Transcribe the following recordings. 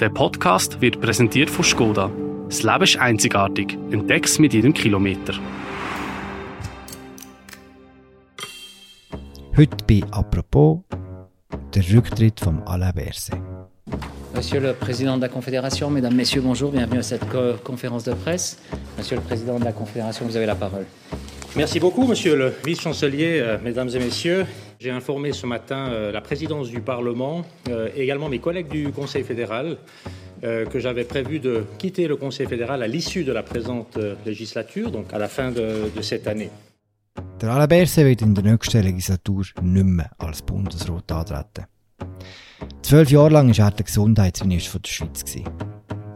Der Podcast wird präsentiert von Skoda. Das Leben ist einzigartig. Entdeck's mit jedem Kilometer. Heute bei «Apropos» der Rücktritt von Alain Berset. Monsieur le Président de la Confédération, Mesdames, Messieurs, bonjour, bienvenue à cette co conférence de presse. Monsieur le Président de la Confédération, vous avez la parole. Merci beaucoup, Monsieur le Vice-chancelier, euh, Mesdames et Messieurs. J'ai informé ce matin euh, la présidence du Parlement euh, et également mes collègues du Conseil fédéral euh, que j'avais prévu de quitter le Conseil fédéral à l'issue de la présente euh, législature, donc à la fin de, de cette année. Der Alain Berset wird in der nächsten Legislatur nicht mehr als Bundesrat antreten. Zwölf Jahre lang war er der Gesundheitsminister der Schweiz.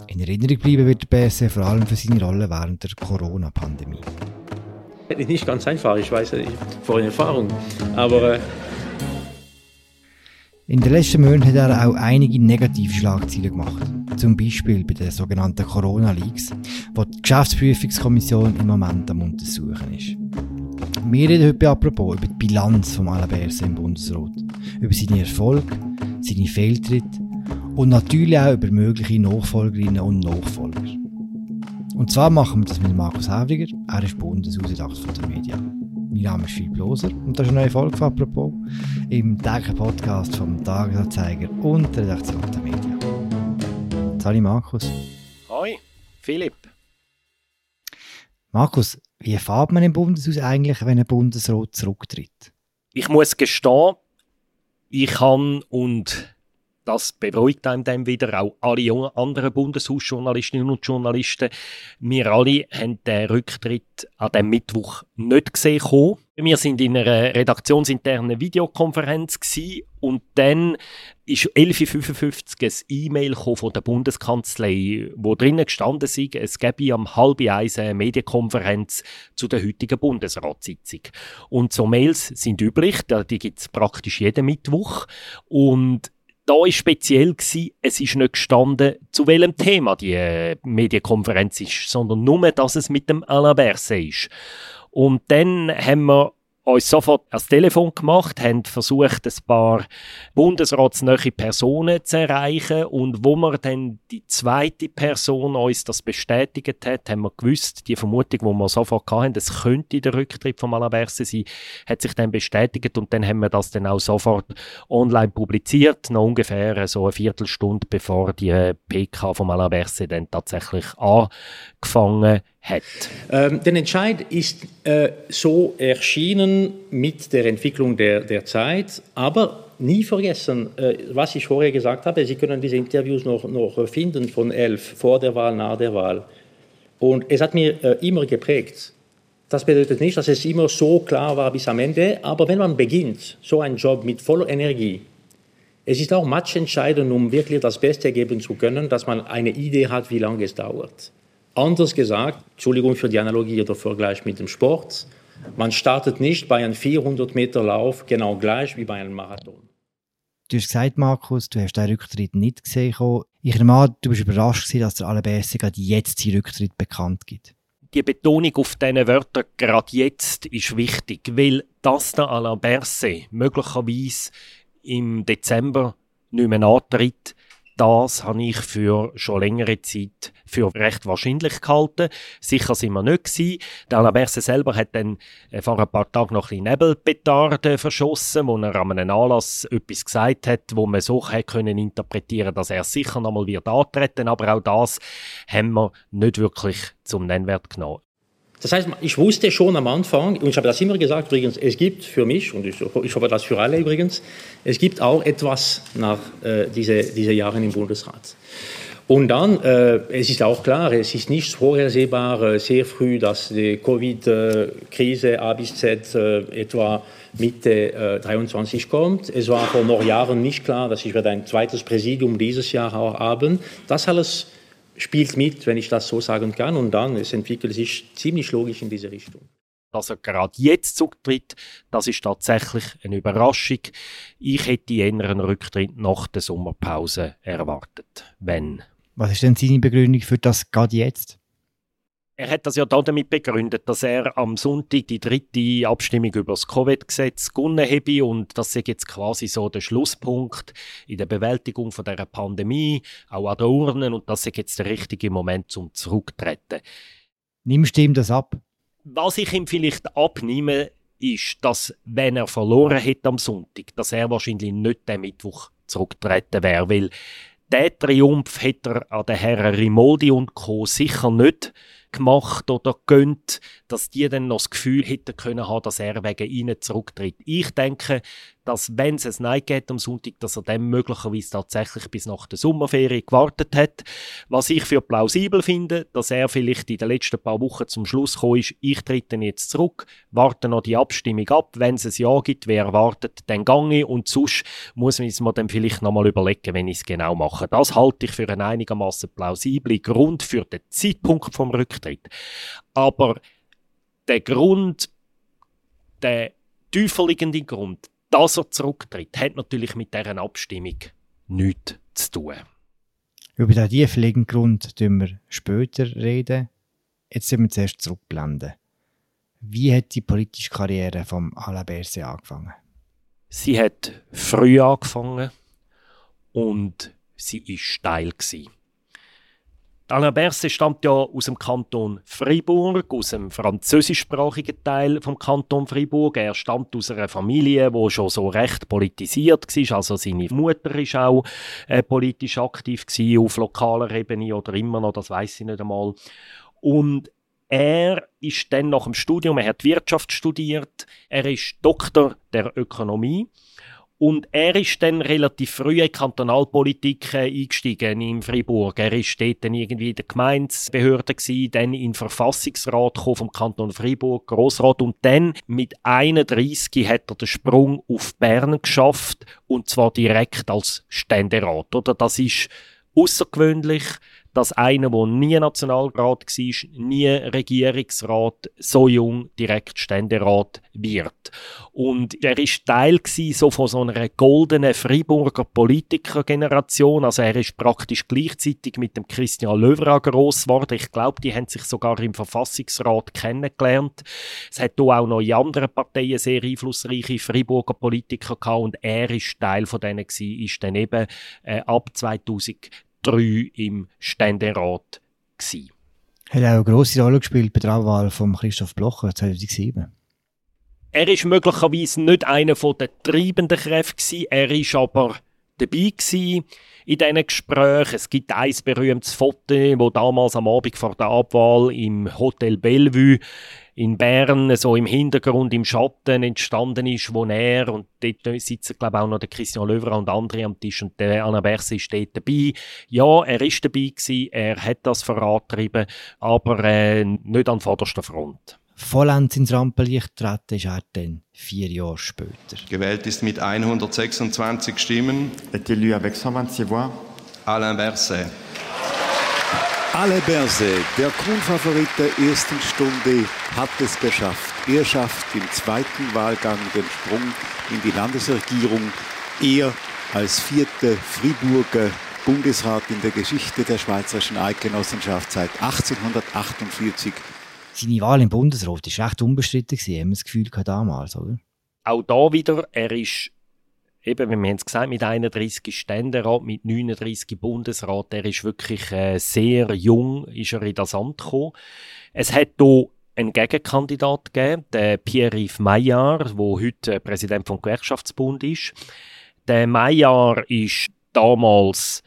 In Erinnerung bleiben wird der Berset vor allem für seine Rolle während der Corona-Pandemie. Nicht ganz einfach, ich weiß, ich vor Erfahrung, aber äh, In den letzten Monaten hat er auch einige negative Schlagzeilen gemacht. Zum Beispiel bei den sogenannten Corona-Leaks, wo die Geschäftsprüfungskommission im Moment am Untersuchen ist. Wir reden heute apropos über die Bilanz von Alain Berset im Bundesrat, über seine Erfolge, seine Fehltritte und natürlich auch über mögliche Nachfolgerinnen und Nachfolger. Und zwar machen wir das mit Markus Hävriger, er ist Bundeshausredakteur der Media. Mein Name ist Philipp Loser und das ist eine neue Folge von «Apropos» im täglichen Podcast vom Tagesanzeiger und der Redaktion der Media. Salut Markus. Hoi, Philipp. Markus, wie fährt man im Bundeshaus eigentlich, wenn ein Bundesrat zurücktritt? Ich muss gestehen, ich kann und das beruhigt einem dann wieder auch alle anderen Bundeshausjournalistinnen und Journalisten. Wir alle haben den Rücktritt an dem Mittwoch nicht gesehen. kommen. Wir sind in einer redaktionsinternen Videokonferenz und dann ist 11.55 Uhr ein E-Mail von der Bundeskanzlei, wo drinnen gestanden ist, es gäbe am halb eins eine Medienkonferenz zu der heutigen Bundesratssitzung. Und so Mails sind üblich, die gibt es praktisch jeden Mittwoch. Und da war speziell, gewesen, es ist nicht gestanden, zu welchem Thema die äh, Medienkonferenz ist, sondern nur, dass es mit dem Alain Berset ist. Und dann haben wir uns sofort ans Telefon gemacht, haben versucht, ein paar bundesratsnahe Personen zu erreichen. Und wo wir dann die zweite Person uns das bestätigt hat, haben wir gewusst, die Vermutung, die wir sofort hatten, es könnte der Rücktritt von Alain Berset sein, hat sich dann bestätigt. Und dann haben wir das dann auch sofort online publiziert, noch ungefähr so eine Viertelstunde bevor die PK von Alain Berset dann tatsächlich angefangen hat. Ähm, der Entscheid ist äh, so erschienen mit der Entwicklung der, der Zeit, aber nie vergessen, äh, was ich vorher gesagt habe, Sie können diese Interviews noch, noch finden von elf, vor der Wahl, nach der Wahl. Und es hat mir äh, immer geprägt. Das bedeutet nicht, dass es immer so klar war bis am Ende, aber wenn man beginnt, so einen Job mit voller Energie, es ist auch matchentscheidend, um wirklich das Beste geben zu können, dass man eine Idee hat, wie lange es dauert. Anders gesagt, Entschuldigung für die Analogie oder Vergleich mit dem Sport, man startet nicht bei einem 400 Meter Lauf genau gleich wie bei einem Marathon. Du hast gesagt, Markus, du hast den Rücktritt nicht gesehen. Ich nehme an, du bist überrascht gewesen, dass der Alain Berset gerade jetzt seinen Rücktritt bekannt gibt. die Betonung auf diesen Wörtern gerade jetzt ist wichtig, weil das der Alain Berset möglicherweise im Dezember nicht mehr antritt, das habe ich für schon längere Zeit für recht wahrscheinlich gehalten. Sicher sind wir nicht gewesen. Der Alain selber hat dann äh, vor ein paar Tagen noch ein bisschen Nebelpetarden verschossen, wo er an einem Anlass etwas gesagt hat, wo man so können interpretieren, dass er sicher noch mal wird antreten. Aber auch das haben wir nicht wirklich zum Nennwert genommen. Das heißt, ich wusste schon am Anfang, und ich habe das immer gesagt übrigens, es gibt für mich, und ich, ich hoffe das für alle übrigens, es gibt auch etwas nach äh, diese, diese Jahren im Bundesrat. Und dann, äh, es ist auch klar, es ist nicht vorhersehbar äh, sehr früh, dass die Covid-Krise A bis Z äh, etwa Mitte äh, 23 kommt. Es war vor noch Jahren nicht klar, dass ich werde ein zweites Präsidium dieses Jahr auch haben. Das alles spielt mit, wenn ich das so sagen kann. Und dann, es entwickelt sich ziemlich logisch in diese Richtung. Dass er gerade jetzt zurücktritt, das ist tatsächlich eine Überraschung. Ich hätte eher einen Rücktritt nach der Sommerpause erwartet. Wenn. Was ist denn seine Begründung für das gerade jetzt? Er hat das ja damit begründet, dass er am Sonntag die dritte Abstimmung über das Covid-Gesetz gewonnen habe und das ist jetzt quasi so der Schlusspunkt in der Bewältigung von der Pandemie, auch an der Urnen und das ist jetzt der richtige Moment zum Zurücktreten. Nimmst du ihm das ab? Was ich ihm vielleicht abnehme, ist, dass wenn er verloren hätte am Sonntag, dass er wahrscheinlich nicht den Mittwoch zurücktreten wäre, weil der Triumph hätte er an den Herren Rimoldi und Co. sicher nicht gemacht oder gönnt, dass die dann noch das Gefühl hätten können dass er wegen ihnen zurücktritt. Ich denke, dass wenn es ein Nein geht am Sonntag, dass er dann möglicherweise tatsächlich bis nach der Sommerferie gewartet hat. Was ich für plausibel finde, dass er vielleicht in den letzten paar Wochen zum Schluss gekommen ist, ich trete jetzt zurück, warte noch die Abstimmung ab, wenn es ein Ja gibt, wer wartet, dann gange und sonst muss man es mir dann vielleicht nochmal überlegen, wenn ich es genau mache. Das halte ich für einen einigermaßen plausiblen Grund für den Zeitpunkt vom Rücktritt. Aber der Grund, der tieferliegende Grund, dass er zurücktritt, hat natürlich mit dieser Abstimmung nichts zu tun. Über den tiefliegenden Grund reden wir später reden. Jetzt müssen wir zuerst zurückblenden. Wie hat die politische Karriere von Alain Berset angefangen? Sie hat früh angefangen und sie war steil. Gewesen. Alain Berset stammt ja aus dem Kanton Fribourg, aus dem französischsprachigen Teil vom Kanton Fribourg. Er stammt aus einer Familie, wo schon so recht politisiert war. Also seine Mutter ist auch äh, politisch aktiv gewesen, auf lokaler Ebene oder immer noch, das weiß ich nicht einmal. Und er ist dann nach dem Studium, er hat Wirtschaft studiert, er ist Doktor der Ökonomie und er ist dann relativ früh in die Kantonalpolitik äh, eingestiegen in Fribourg. Er ist dort dann irgendwie in der Gemeindebehörde gewesen, dann in den Verfassungsrat vom Kanton Fribourg, Grossrat und dann mit 31 hat er den Sprung auf Bern geschafft und zwar direkt als Ständerat. Oder das ist außergewöhnlich dass einer, der nie Nationalrat war, nie Regierungsrat, so jung direkt Ständerat wird. Und er ist Teil so von so einer goldenen Freiburger Politikergeneration. Also er ist praktisch gleichzeitig mit dem Christian Löwra gross geworden. Ich glaube, die haben sich sogar im Verfassungsrat kennengelernt. Es hat auch noch in anderen Parteien sehr einflussreiche Freiburger Politiker gehabt und er ist Teil von denen gewesen, ist dann eben äh, ab 2000 drei im Ständerat. Gewesen. Hat auch eine grosse Rolle gespielt bei der Abwahl von Christoph Blocher 2007. Er ist möglicherweise nicht einer der treibenden Kräfte gewesen, er ist aber dabei gewesen in diesen Gesprächen. Es gibt ein berühmtes Foto, wo damals am Abend vor der Abwahl im Hotel Bellevue in Bern so im Hintergrund, im Schatten entstanden ist, wo er, und dort sitzen glaube ich auch noch der Christian Löwer und andere am Tisch und der Anna Berse ist dort dabei. Ja, er ist dabei gewesen, er hat das vorantrieben, aber äh, nicht an vorderster Front. Vollends ins Rampenlicht treten ist er dann vier Jahre später. Gewählt ist mit 126 Stimmen. Est élu avec 126 voix. Alain Berset. Alain Berset, der Kronfavorit der ersten Stunde, hat es geschafft. Er schafft im zweiten Wahlgang den Sprung in die Landesregierung. Er als vierter Friburger Bundesrat in der Geschichte der Schweizerischen Eidgenossenschaft seit 1848. Seine Wahl im Bundesrat war recht unbestritten, haben wir das Gefühl damals, oder? Auch da wieder, er ist eben, wir haben es gesagt, mit 31 Ständerat, mit 39 Bundesrat, er ist wirklich äh, sehr jung, ist er in das Amt gekommen. Es hat hier einen Gegenkandidat gegeben, den Pierre-Yves Maillard, der heute Präsident vom Gewerkschaftsbund ist. Der Maillard ist damals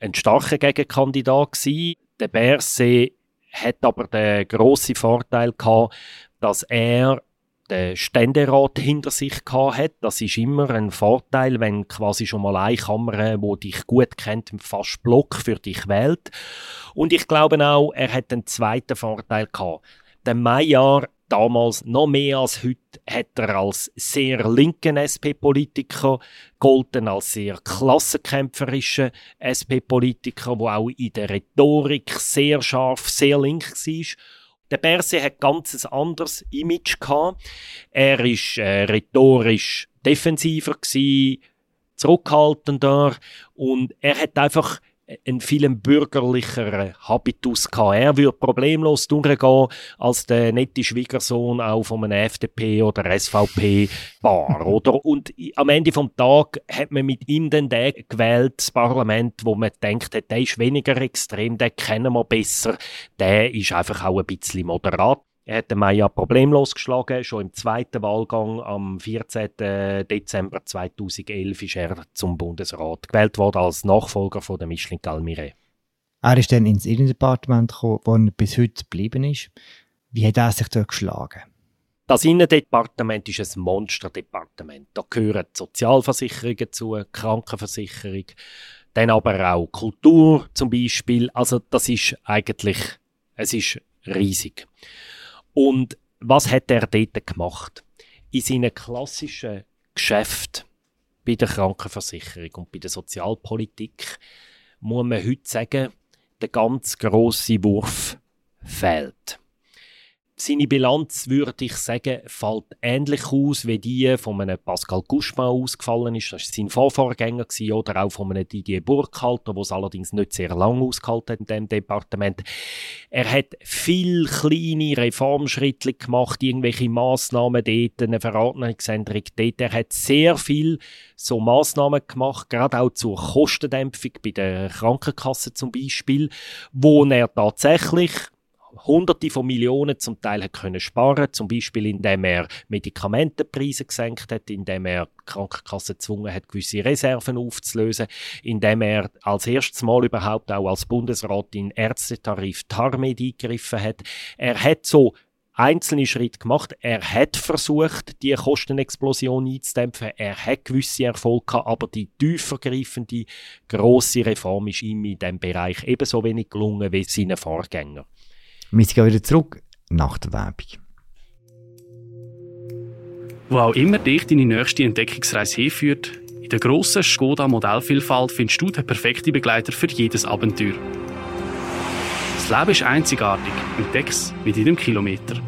ein starker Gegenkandidat gewesen. Der Berset hat aber den grossen Vorteil gehabt, dass er den Ständerat hinter sich hat. Das ist immer ein Vorteil, wenn quasi schon mal eine Kammer, wo dich gut kennt, fast Block für dich wählt. Und ich glaube auch, er hat einen zweiten Vorteil gehabt. Der Maillard damals noch mehr als heute hat er als sehr linken SP-Politiker golden als sehr klassenkämpferischer SP-Politiker, wo auch in der Rhetorik sehr scharf, sehr links war. Der Berse hat ganz ein anderes Image gehabt. Er ist äh, rhetorisch defensiver gewesen, zurückhaltender und er hat einfach einen viel bürgerlicheren Habitus gehabt. Er würde problemlos durchgehen als der nette Schwiegersohn auch von einem FDP oder SVP-Bar, oder? Und am Ende vom Tag hat man mit ihm den gewählt, das Parlament, wo man denkt, der ist weniger extrem, den kennen wir besser, der ist einfach auch ein bisschen moderat. Er hat den Maya problemlos geschlagen. Schon im zweiten Wahlgang am 14. Dezember 2011 ist er zum Bundesrat gewählt worden als Nachfolger von der Micheline Galmire. Er ist dann ins Innendepartement gekommen, wo er bis heute geblieben ist. Wie hat er sich dort geschlagen? Das Innendepartement ist ein Monsterdepartement. Da gehören Sozialversicherungen zu, Krankenversicherung, dann aber auch Kultur zum Beispiel. Also das ist eigentlich, es ist riesig. Und was hat er dort gemacht? In seinen klassischen Geschäften bei der Krankenversicherung und bei der Sozialpolitik muss man heute sagen, der ganz große Wurf fehlt. Seine Bilanz, würde ich sagen, fällt ähnlich aus wie die von einem Pascal Gouchman ausgefallen ist. Das war sein Vorvorgänger gewesen, oder auch von einem Didier Burkhalter, der es allerdings nicht sehr lange ausgehalten hat in diesem Departement. Er hat viel kleine Reformschritte gemacht, irgendwelche Massnahmen dort, eine Verordnungsänderung dort. Er hat sehr viel so Massnahmen gemacht, gerade auch zur Kostendämpfung bei der Krankenkasse zum Beispiel, wo er tatsächlich Hunderte von Millionen zum Teil hat können sparen, zum Beispiel indem er Medikamentenpreise gesenkt hat, indem er die Krankenkasse gezwungen hat, gewisse Reserven aufzulösen, indem er als erstes Mal überhaupt auch als Bundesrat in Ärztetarif TARMED eingegriffen hat. Er hat so einzelne Schritte gemacht. Er hat versucht, die Kostenexplosion einzudämpfen. Er hat gewisse Erfolge gehabt, aber die tiefergreifende, grosse Reform ist ihm in diesem Bereich ebenso wenig gelungen wie seinen Vorgängern. Wir gehen wieder zurück nach der Werbung. Wo auch immer dich deine nächste Entdeckungsreise hinführt, in der grossen Skoda Modellvielfalt findest du den perfekten Begleiter für jedes Abenteuer. Das Leben ist einzigartig. Entdeck's mit jedem Kilometer.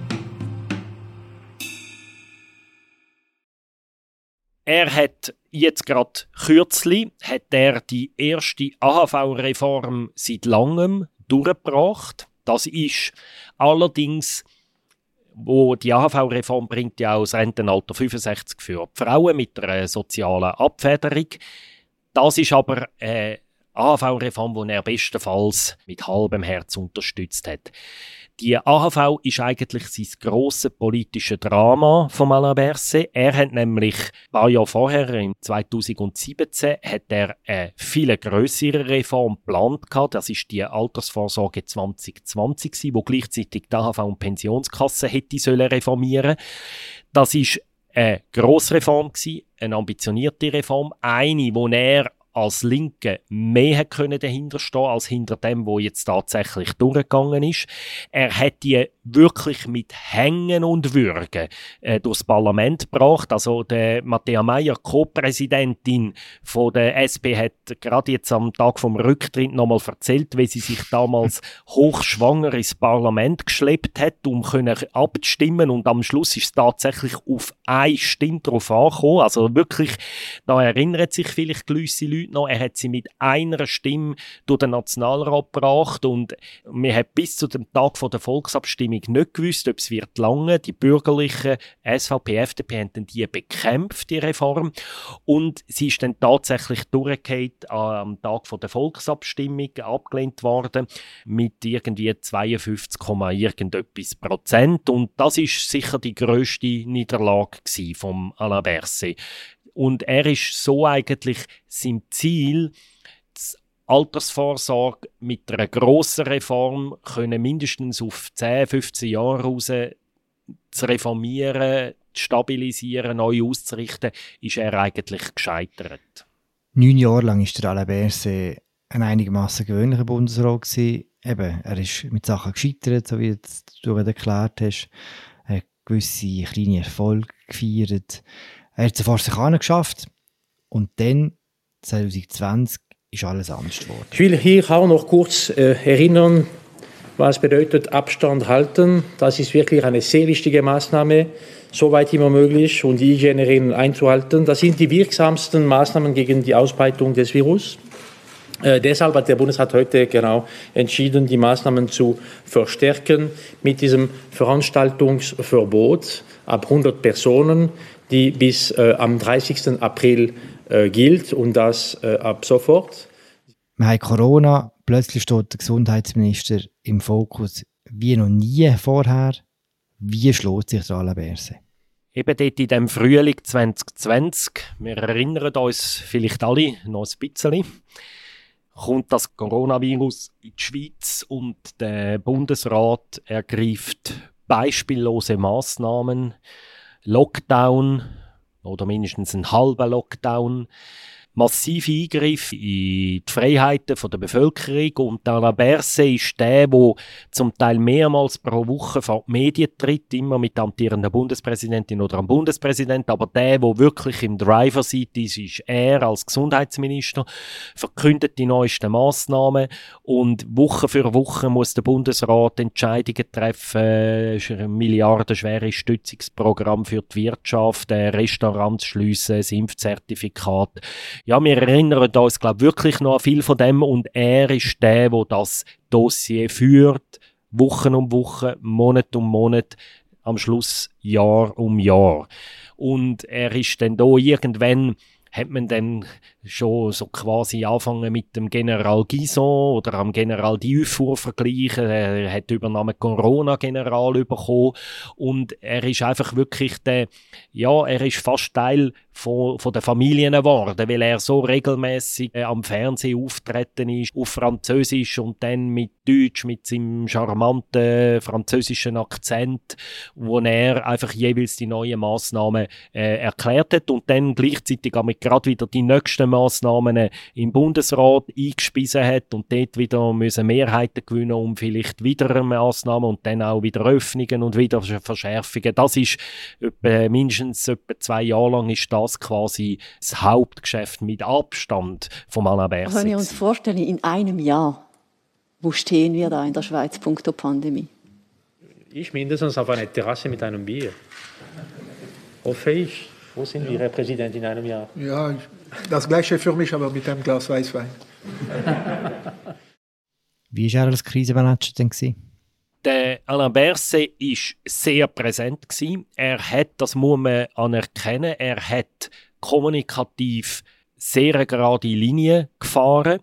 Er hat jetzt gerade kürzlich hat er die erste AHV-Reform seit langem durchgebracht. Das ist allerdings, wo die AHV-Reform bringt ja auch das Rentenalter 65 für Frauen mit einer sozialen Abfederung. Das ist aber eine AHV-Reform, die er bestenfalls mit halbem Herz unterstützt hat. Die AHV ist eigentlich sein grosses politisches Drama von Alain Berset. Er hat nämlich ein paar Jahre vorher, im 2017, hat er eine viel größere Reform geplant gehabt. Das ist die Altersvorsorge 2020 wo gleichzeitig die AHV und Pensionskasse hätte sollen. Das ist eine Grossreform eine ambitionierte Reform, eine, wo er als Linke mehr können dahinter stehen als hinter dem, wo jetzt tatsächlich durchgegangen ist. Er hat die wirklich mit Hängen und Würgen äh, durchs Parlament gebracht. Also der Matthäa Meyer, Co-Präsidentin von der SP, hat gerade jetzt am Tag vom Rücktritt nochmal erzählt, wie sie sich damals hochschwanger ins Parlament geschleppt hat, um können abzustimmen und am Schluss ist es tatsächlich auf eine Stimme drauf angekommen. Also wirklich, da erinnert sich vielleicht gewisse Leute noch, er hat sie mit einer Stimme durch den Nationalrat gebracht und wir haben bis zu dem Tag von der Volksabstimmung nicht gewusst, ob es wird lange. Die bürgerlichen SVP, FDP haben die bekämpft, die Reform. Und sie ist dann tatsächlich durchgefallen am Tag von der Volksabstimmung, abgelehnt worden mit irgendwie 52, irgendetwas Prozent. Und das ist sicher die größte Niederlage vom Alain Berset. Und er ist so eigentlich sein Ziel, die Altersvorsorge mit einer grossen Reform können mindestens auf 10, 15 Jahre raus zu reformieren, zu stabilisieren, neu auszurichten, ist er eigentlich gescheitert. Neun Jahre lang war der Alain Berset ein einigermaßen gewöhnlicher Bundesrat. Gewesen. Eben, er ist mit Sachen gescheitert, so wie du erklärt hast. Er hat gewisse kleine Erfolge gefeiert. Er hat es vor sich geschafft und dann 2020 ist alles anders geworden. Ich will hier auch noch kurz äh, erinnern, was bedeutet Abstand halten. Das ist wirklich eine sehr wichtige Maßnahme, soweit immer möglich und die Hygieneregeln einzuhalten. Das sind die wirksamsten Maßnahmen gegen die Ausbreitung des Virus. Äh, deshalb hat der Bundesrat heute genau entschieden, die Maßnahmen zu verstärken mit diesem Veranstaltungsverbot ab 100 Personen, die bis äh, am 30. April äh, gilt und das äh, ab sofort. Wir haben Corona, plötzlich steht der Gesundheitsminister im Fokus wie noch nie vorher. Wie schlägt sich der Alain Berset? Eben dort in dem Frühling 2020, wir erinnern uns vielleicht alle noch ein bisschen, kommt das Coronavirus in die Schweiz und der Bundesrat ergreift beispiellose Maßnahmen, Lockdown oder mindestens einen halben Lockdown, massive Eingriffe in die Freiheiten der Bevölkerung. Und Alain Berset ist der, der zum Teil mehrmals pro Woche vor die Medien tritt, immer mit amtierenden Bundespräsidentin oder am Bundespräsident, aber der, der wirklich im Driver Seat ist, ist er als Gesundheitsminister, verkündet die neuesten Massnahmen. Und Woche für Woche muss der Bundesrat Entscheidungen treffen, ein milliardenschweres Stützungsprogramm für die Wirtschaft, Restaurants schliessen, das Impfzertifikat ja, wir erinnern uns, glaube wirklich noch an viel von dem und er ist der, der das Dossier führt, Wochen um Wochen, Monat um Monat, am Schluss Jahr um Jahr. Und er ist dann da irgendwann hat man dann schon so quasi anfangen mit dem General Gison oder am General Dufour vergleichen. Er hat Übernahme Corona-General bekommen und er ist einfach wirklich der, ja, er ist fast Teil von, von der Familien geworden, weil er so regelmäßig äh, am Fernsehen auftreten ist, auf Französisch und dann mit Deutsch, mit seinem charmanten französischen Akzent, wo er einfach jeweils die neuen Maßnahmen äh, erklärt hat und dann gleichzeitig mit gerade wieder die nächsten Maßnahmen im Bundesrat eingespiesen hat und dort wieder müssen Mehrheiten gewinnen, um vielleicht wieder Maßnahmen und dann auch wieder Öffnungen und wieder Verschärfungen. Das ist etwa, mindestens etwa zwei Jahre lang ist das quasi das Hauptgeschäft mit Abstand vom Alain Berset. Können wir uns vorstellen, in einem Jahr, wo stehen wir da in der Schweiz punkto Pandemie? Ich mindestens auf einer Terrasse mit einem Bier. Hoffe ich. Wo sind wir, Herr Präsident, in einem Jahr? Ja, das Gleiche für mich, aber mit einem Glas Weißwein. Wie war er als Krisenmanager denn? Gewesen? Der Alain Berset war sehr präsent. Gewesen. Er hat, das muss man anerkennen, er hat kommunikativ sehr gerade Linie gefahren.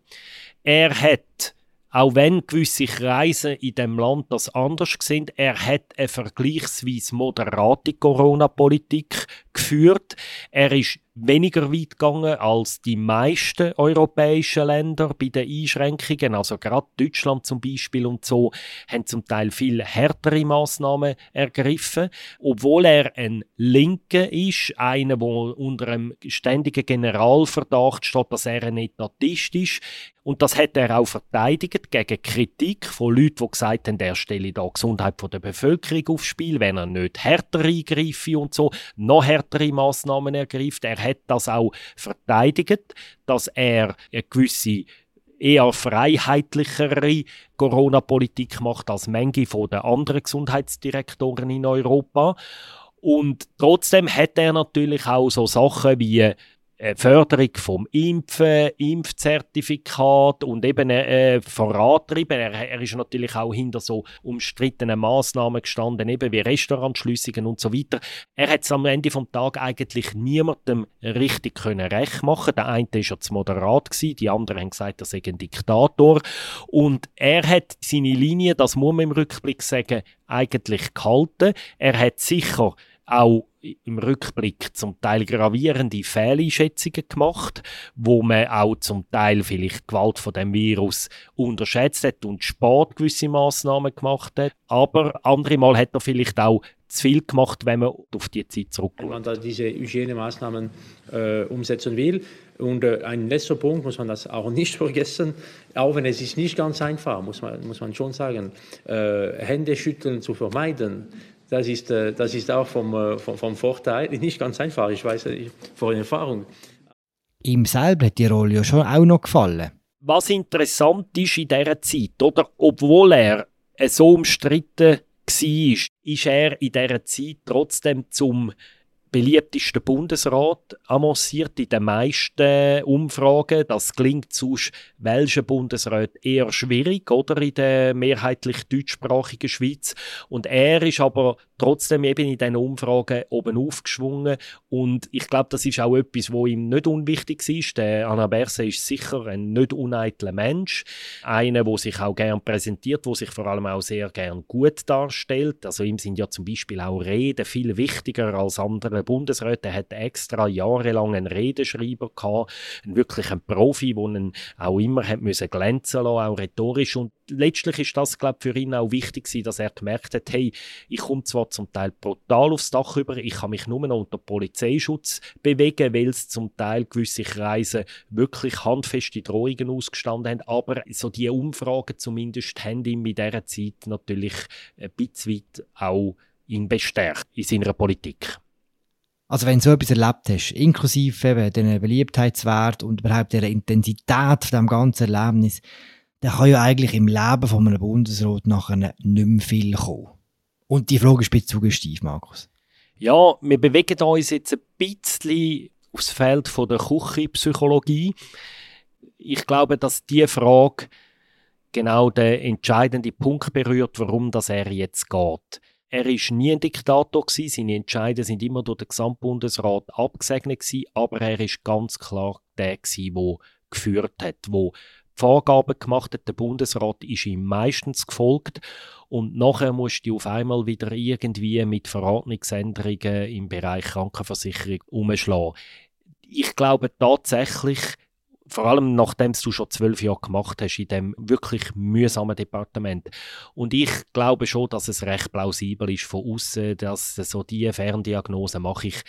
Er hat auch wenn gewisse Kreise in dem Land das anders sind, er hat eine vergleichsweise moderate Corona-Politik geführt. Er ist weniger weit gegangen als die meisten europäischen Länder bei den Einschränkungen. Also gerade Deutschland zum Beispiel und so haben zum Teil viel härtere Maßnahmen ergriffen. Obwohl er ein Linker ist, einer, der unter einem ständigen Generalverdacht steht, dass er ein Etatist ist. Und das hat er auch verteidigt gegen Kritik von Leuten, die gesagt haben, er stelle da die Gesundheit der Bevölkerung aufs Spiel, wenn er nicht härter eingreife und so, noch härtere Maßnahmen ergreift. Er hat das auch verteidigt, dass er eine gewisse eher freiheitlichere Corona-Politik macht als manche von den anderen Gesundheitsdirektoren in Europa. Und trotzdem hat er natürlich auch so Sachen wie Förderung vom Impfen, Impfzertifikat und eben äh, vorantreiben. Er, er ist natürlich auch hinter so umstrittenen Maßnahmen gestanden, eben wie Restaurantschließungen und so weiter. Er hat es am Ende vom Tag eigentlich niemandem richtig können recht machen. Der eine ist ja zu moderat gewesen, die anderen haben gesagt, er sei ein Diktator. Und er hat seine Linie, das muss man im Rückblick sagen, eigentlich gehalten. Er hat sicher auch im Rückblick zum Teil gravierende Fehleinschätzungen gemacht, wo man auch zum Teil vielleicht die Gewalt von dem Virus unterschätzt hat und spät gewisse Maßnahmen gemacht hat. Aber andere Mal hat er vielleicht auch zu viel gemacht, wenn man auf die Zeit zurückgeht. Wenn man da diese Hygienemaßnahmen äh, umsetzen will. Und äh, ein letzter Punkt muss man das auch nicht vergessen, auch wenn es ist nicht ganz einfach, muss man, muss man schon sagen, äh, Hände schütteln zu vermeiden das ist, äh, das ist auch vom, äh, vom, vom Vorteil. Nicht ganz einfach, ich weiß vor Erfahrung. Ihm selber hat die Rolle ja schon auch noch gefallen. Was interessant ist in dieser Zeit, oder? Obwohl er so umstritten war, ist er in dieser Zeit trotzdem zum beliebteste Bundesrat avanciert in den meisten Umfragen. Das klingt sonst welchen Bundesrat eher schwierig, oder? In der mehrheitlich deutschsprachigen Schweiz. Und er ist aber trotzdem eben in diesen Umfragen oben aufgeschwungen. Und ich glaube, das ist auch etwas, wo ihm nicht unwichtig ist. Der Anna Berse ist sicher ein nicht uneitler Mensch. Einer, der sich auch gern präsentiert, der sich vor allem auch sehr gern gut darstellt. Also ihm sind ja zum Beispiel auch Reden viel wichtiger als andere Bundesräte. Er hat extra jahrelang einen Redenschreiber gehabt, einen wirklichen Profi, der ihn auch immer hat müssen glänzen lassen, auch rhetorisch. Und letztlich ist das, glaube ich, für ihn auch wichtig gewesen, dass er gemerkt hat, hey, ich komme zwar zum Teil brutal aufs Dach über, ich kann mich nur noch unter Polizeischutz bewegen, weil es zum Teil gewisse Kreise wirklich handfeste Drohungen ausgestanden haben, aber so die Umfragen zumindest haben ihm in dieser Zeit natürlich ein bisschen weit auch ihn bestärkt in seiner Politik. Also wenn du so etwas erlebt hast, inklusive eben Beliebtheitswert und überhaupt der Intensität von dem ganzen Erlebnis, dann kann ja eigentlich im Leben von einem Bundesrat nachher nicht mehr viel kommen. Und die Frage ist ein bisschen suggestiv, Markus. Ja, wir bewegen uns jetzt ein bisschen aufs Feld von der Küchenpsychologie. Ich glaube, dass diese Frage genau den entscheidenden Punkt berührt, warum das er jetzt geht. Er ist nie ein Diktator seine Entscheidungen sind immer durch den Gesamtbundesrat abgesegnet aber er ist ganz klar der der geführt hat, wo Vorgaben gemacht hat. Der Bundesrat ist ihm meistens gefolgt und nachher musste du auf einmal wieder irgendwie mit Verordnungsänderungen im Bereich Krankenversicherung umschlagen. Ich glaube tatsächlich, vor allem nachdem du schon zwölf Jahre gemacht hast in dem wirklich mühsamen Departement. Und ich glaube schon, dass es recht plausibel ist von außen, dass so die Ferndiagnose mache ich,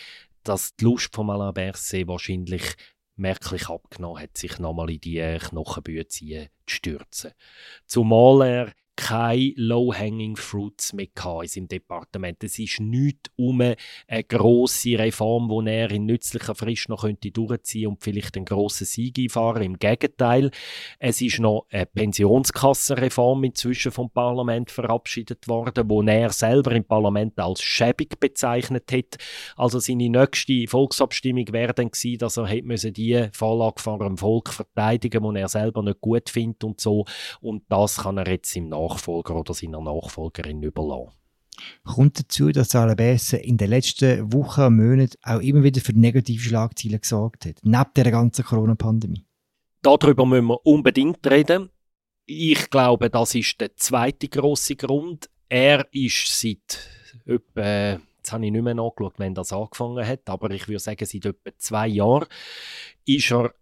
dass die Lust von Alain Berset wahrscheinlich merklich abgenommen hat, sich nochmal in die Knochenbühe zu stürzen. Zumal er keine Low-Hanging Fruits mehr in seinem Departement. Es ist nicht um eine grosse Reform, die er in nützlicher Frist noch könnte durchziehen und vielleicht einen grossen Sieg einfahren. Im Gegenteil, es ist noch eine Pensionskassenreform inzwischen vom Parlament verabschiedet worden, wo er selber im Parlament als schäbig bezeichnet hat. Also seine nächste Volksabstimmung wäre dann gewesen, dass er hätte die Vorlage vor dem Volk verteidigen, die er selber nicht gut findet und so. Und das kann er jetzt im Nachhinein Nachfolger oder seiner Nachfolgerin überlassen. Kommt dazu, dass Alabese in den letzten Wochen und Monaten auch immer wieder für negative Schlagzeilen gesorgt hat, neben der ganzen Corona-Pandemie? Darüber müssen wir unbedingt reden. Ich glaube, das ist der zweite große Grund. Er ist seit etwa, jetzt habe ich nicht mehr nachgeschaut, wenn das angefangen hat, aber ich würde sagen, seit etwa zwei Jahren ist er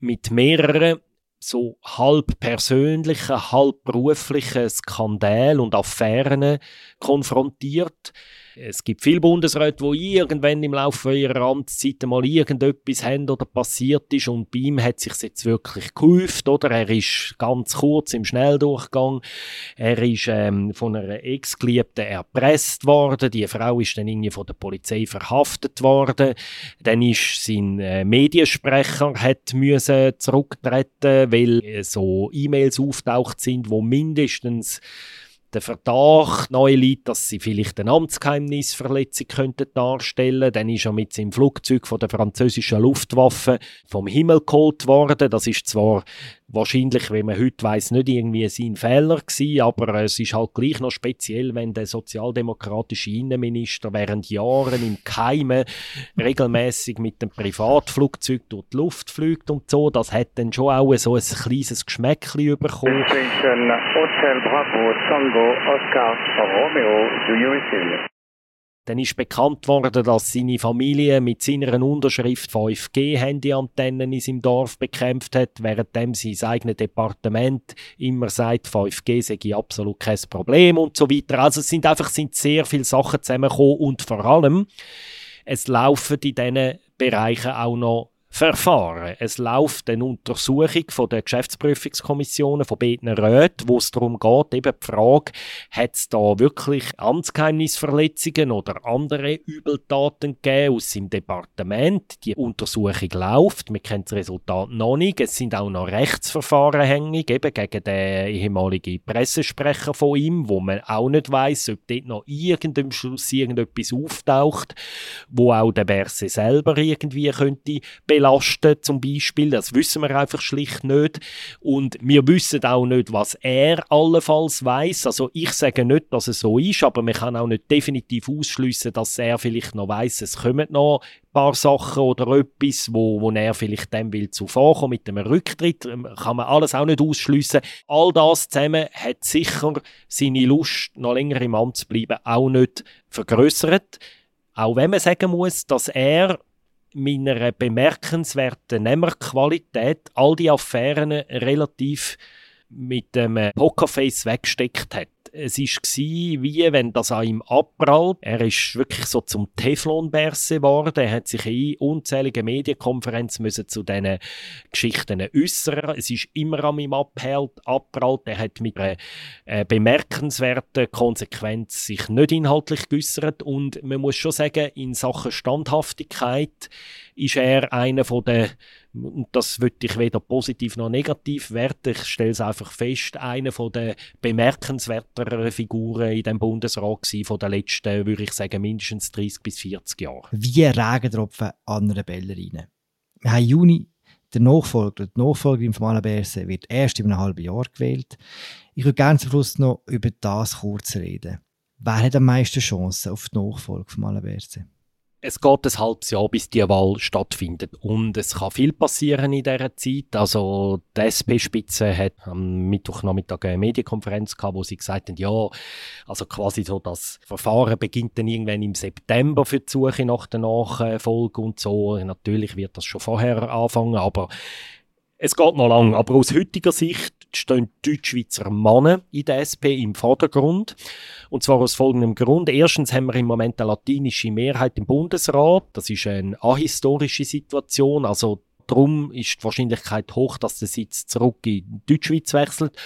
mit mehreren so halb persönlichen, halb beruflichen Skandal und Affären konfrontiert. Es gibt viele Bundesräte, die irgendwann im Laufe ihrer Amtszeit mal irgendetwas haben oder passiert ist und bei ihm hat sich jetzt wirklich gehäuft, oder? Er ist ganz kurz im Schnelldurchgang. Er ist ähm, von einer Ex-Geliebten erpresst worden. Die Frau ist dann irgendwie von der Polizei verhaftet worden. Dann ist sein äh, Mediensprecher hat müssen zurücktreten, weil äh, so E-Mails auftaucht sind, wo mindestens der Verdacht neu liegt, dass sie vielleicht eine Amtsgeheimnisverletzung könnten darstellen. Dann ist er mit seinem Flugzeug von der französischen Luftwaffe vom Himmel geholt worden. Das ist zwar wahrscheinlich, wie man heute weiß, nicht irgendwie sein Fehler gewesen, aber es ist halt gleich noch speziell, wenn der sozialdemokratische Innenminister während Jahren im Keime regelmäßig mit dem Privatflugzeug durch die Luft fliegt und so. Das hat dann schon auch so ein kleines Geschmäckchen bekommen. Hotel Bravo Tango Oscar Romeo, do you receive? Dann ist bekannt worden, dass seine Familie mit seiner Unterschrift 5G-Handyantennen in seinem Dorf bekämpft hat, währenddem sein eigenes Departement immer sagt, 5G sei absolut kein Problem und so weiter. Also es sind einfach sind sehr viele Sachen zusammengekommen und vor allem, es laufen in diesen Bereichen auch noch Verfahren. Es läuft eine Untersuchung von der Geschäftsprüfungskommissionen von beiden Räten, wo es darum geht, eben die Frage, hat es da wirklich Amtsgeheimnisverletzungen oder andere Übeltaten gegeben aus seinem Departement? Die Untersuchung läuft, wir kennen das Resultat noch nicht. Es sind auch noch Rechtsverfahren hängig, eben gegen den ehemaligen Pressesprecher von ihm, wo man auch nicht weiß, ob dort noch irgendeinem Schluss irgendetwas auftaucht, wo auch der Berse selber irgendwie könnte belasten zum Beispiel. Das wissen wir einfach schlicht nicht. Und wir wissen auch nicht, was er allenfalls weiß. Also ich sage nicht, dass es so ist, aber man kann auch nicht definitiv ausschließen, dass er vielleicht noch weiß, es kommen noch ein paar Sachen oder etwas, wo, wo er vielleicht dem will zuvorkommen mit dem Rücktritt. Ähm, kann man alles auch nicht ausschließen. All das zusammen hat sicher seine Lust, noch länger im Amt zu bleiben, auch nicht vergrößert. Auch wenn man sagen muss, dass er meiner bemerkenswerten Nehmerqualität all die Affären relativ mit dem Pokerface weggesteckt hat es war wie wenn das an ihm abprallt. Er ist wirklich so zum Teflonberse geworden. Er hat sich in unzähligen Medienkonferenzen müssen zu diesen Geschichten äußern. Es ist immer an ihm abprallt. Er hat mit einer äh, bemerkenswerten Konsequenz sich nicht inhaltlich geäußert. Und man muss schon sagen, in Sachen Standhaftigkeit ist er einer von den und das würde ich weder positiv noch negativ werten. Ich stelle es einfach fest, einer der bemerkenswerteren Figuren in dem Bundesrat gewesen, von den letzten, würde ich sagen, mindestens 30 bis 40 Jahren. Wie Regentropfen an einer Ballerine. Wir haben Juni der Nachfolger, die Nachfolgerin von Alain wird erst in einem halben Jahr gewählt. Ich würde gerne zum Schluss noch über das kurz reden. Wer hat am meisten Chancen auf die Nachfolge von Alain? Es geht ein halbes Jahr, bis die Wahl stattfindet. Und es kann viel passieren in dieser Zeit. Also, die SP-Spitze hat am Mittwochnachmittag eine Medienkonferenz gehabt, wo sie gesagt haben, ja, also quasi so, das Verfahren beginnt dann irgendwann im September für die Suche nach der Nachfolge und so. Natürlich wird das schon vorher anfangen, aber es geht noch lang. Aber aus heutiger Sicht stehen Deutschschweizer Männer in der SP im Vordergrund. Und zwar aus folgendem Grund. Erstens haben wir im Moment eine latinische Mehrheit im Bundesrat. Das ist eine ahistorische Situation. Also darum ist die Wahrscheinlichkeit hoch, dass der Sitz zurück in Deutschschweiz wechselt.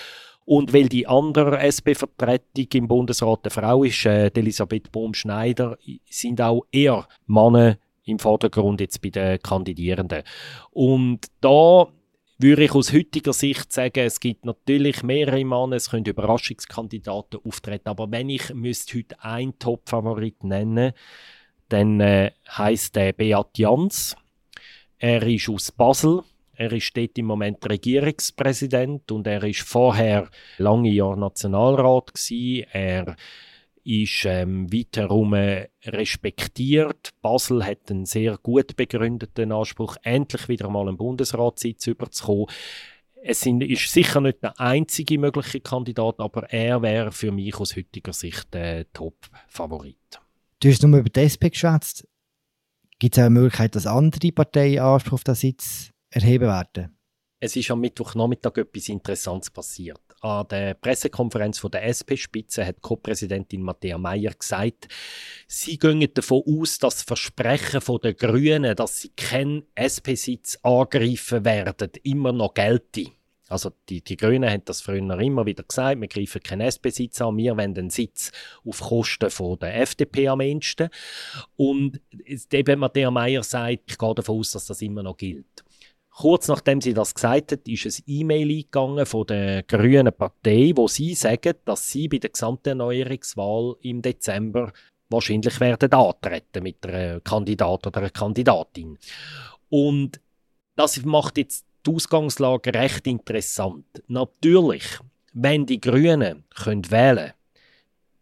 Und weil die andere SP-Vertretung im Bundesrat eine Frau ist, äh, Elisabeth Bohm-Schneider, sind auch eher Männer im Vordergrund jetzt bei den Kandidierenden. Und da würde ich aus heutiger Sicht sagen, es gibt natürlich mehrere Männer, es können Überraschungskandidaten auftreten, aber wenn ich müsste heute einen Top-Favorit nennen, dann äh, heißt der Beat Jans. Er ist aus Basel. Er ist dort im Moment Regierungspräsident und er ist vorher lange Jahre Nationalrat gewesen. Er ist ähm, weiterhin respektiert. Basel hat einen sehr gut begründeten Anspruch, endlich wieder mal einen Bundesratssitz überzukommen. Es sind, ist sicher nicht der einzige mögliche Kandidat, aber er wäre für mich aus heutiger Sicht der Top-Favorit. Du hast nur über die SP geschwätzt. Gibt es auch eine Möglichkeit, dass andere Parteien Anspruch auf den Sitz erheben werden? Es ist am Mittwochnachmittag etwas Interessantes passiert an der Pressekonferenz von der SP-Spitze hat Co-Präsidentin Matthäa Meyer gesagt, sie gehen davon aus, dass das Versprechen der Grünen, dass sie keinen SP-Sitz angreifen werden, immer noch gelte. Also die, die Grünen haben das früher immer wieder gesagt, wir greifen keinen SP-Sitz an, wir wollen den Sitz auf Kosten von der FDP am ehesten. Und eben Matthäa Meyer sagt, ich gehe davon aus, dass das immer noch gilt. Kurz nachdem sie das gesagt hat, ist ein E-Mail eingegangen von der Grünen Partei, wo sie sagen, dass sie bei der Gesamterneuerungswahl im Dezember wahrscheinlich werden antreten mit einer Kandidat oder einer Kandidatin. Und das macht jetzt die Ausgangslage recht interessant. Natürlich, wenn die Grünen können wählen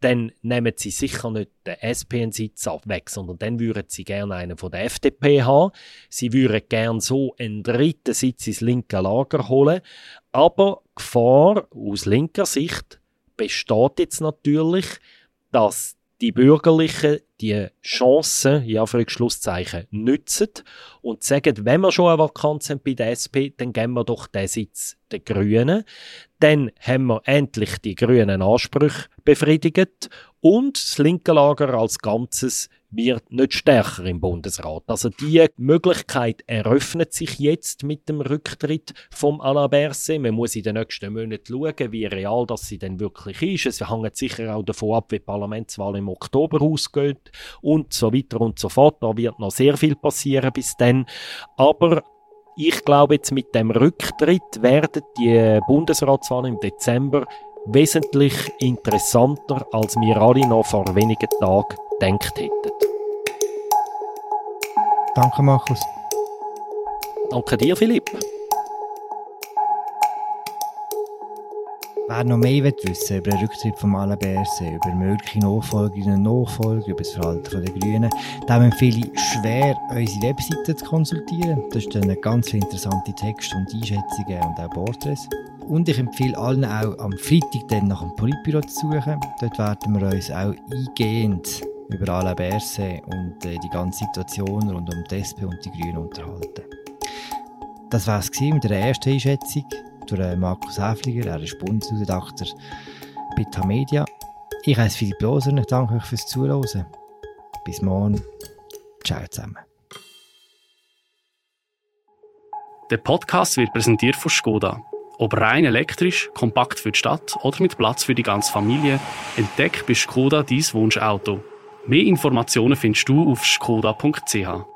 dann nehmen sie sicher nicht den SP-Sitz weg, sondern dann würden sie gerne einen von der FDP haben. Sie würden gerne so einen dritten Sitz ins linke Lager holen. Aber Gefahr aus linker Sicht besteht jetzt natürlich, dass die Bürgerlichen die Chancen, ja, für Schlusszeichen, nützen und sagen, wenn wir schon eine Vakanz haben bei der SP, dann geben wir doch den Sitz den Grünen. Dann haben wir endlich die grünen Ansprüche befriedigt und das linke Lager als Ganzes wird nicht stärker im Bundesrat. Also die Möglichkeit eröffnet sich jetzt mit dem Rücktritt vom Alain Berset. Man muss in den nächsten Monaten schauen, wie real das sie denn wirklich ist. Es hängt sicher auch davon ab, wie die Parlamentswahl im Oktober ausgeht und so weiter und so fort. Da wird noch sehr viel passieren bis dann. Aber ich glaube, jetzt mit dem Rücktritt werden die Bundesratswahlen im Dezember wesentlich interessanter, als wir alle noch vor wenigen Tagen gedacht hätten. Danke, Markus. Danke dir, Philipp. Wer noch mehr wissen über den Rücktritt von Alain Berset, über mögliche Nachfolgerinnen und Nachfolger, über das Verhalten der Grünen, dem empfehle ich schwer, unsere Webseite zu konsultieren. Da stehen ganz viele interessante Texte und Einschätzungen und auch Porträts. Und ich empfehle allen auch am Freitag dann nach dem Politbüro zu suchen. Dort werden wir uns auch eingehend über Alain Berset und äh, die ganze Situation rund um die SP und die Grünen unterhalten. Das war es mit der ersten Einschätzung durch Markus Häfliger, er ist Bundesredakteur bei Tamedia. Ich heiße Philipp Loser und ich danke euch fürs Zuhören. Bis morgen. Ciao zusammen. Der Podcast wird präsentiert von Skoda. Ob rein elektrisch, kompakt für die Stadt oder mit Platz für die ganze Familie, entdeck bei Skoda dein Wunschauto. Mehr Informationen findest du auf skoda.ch.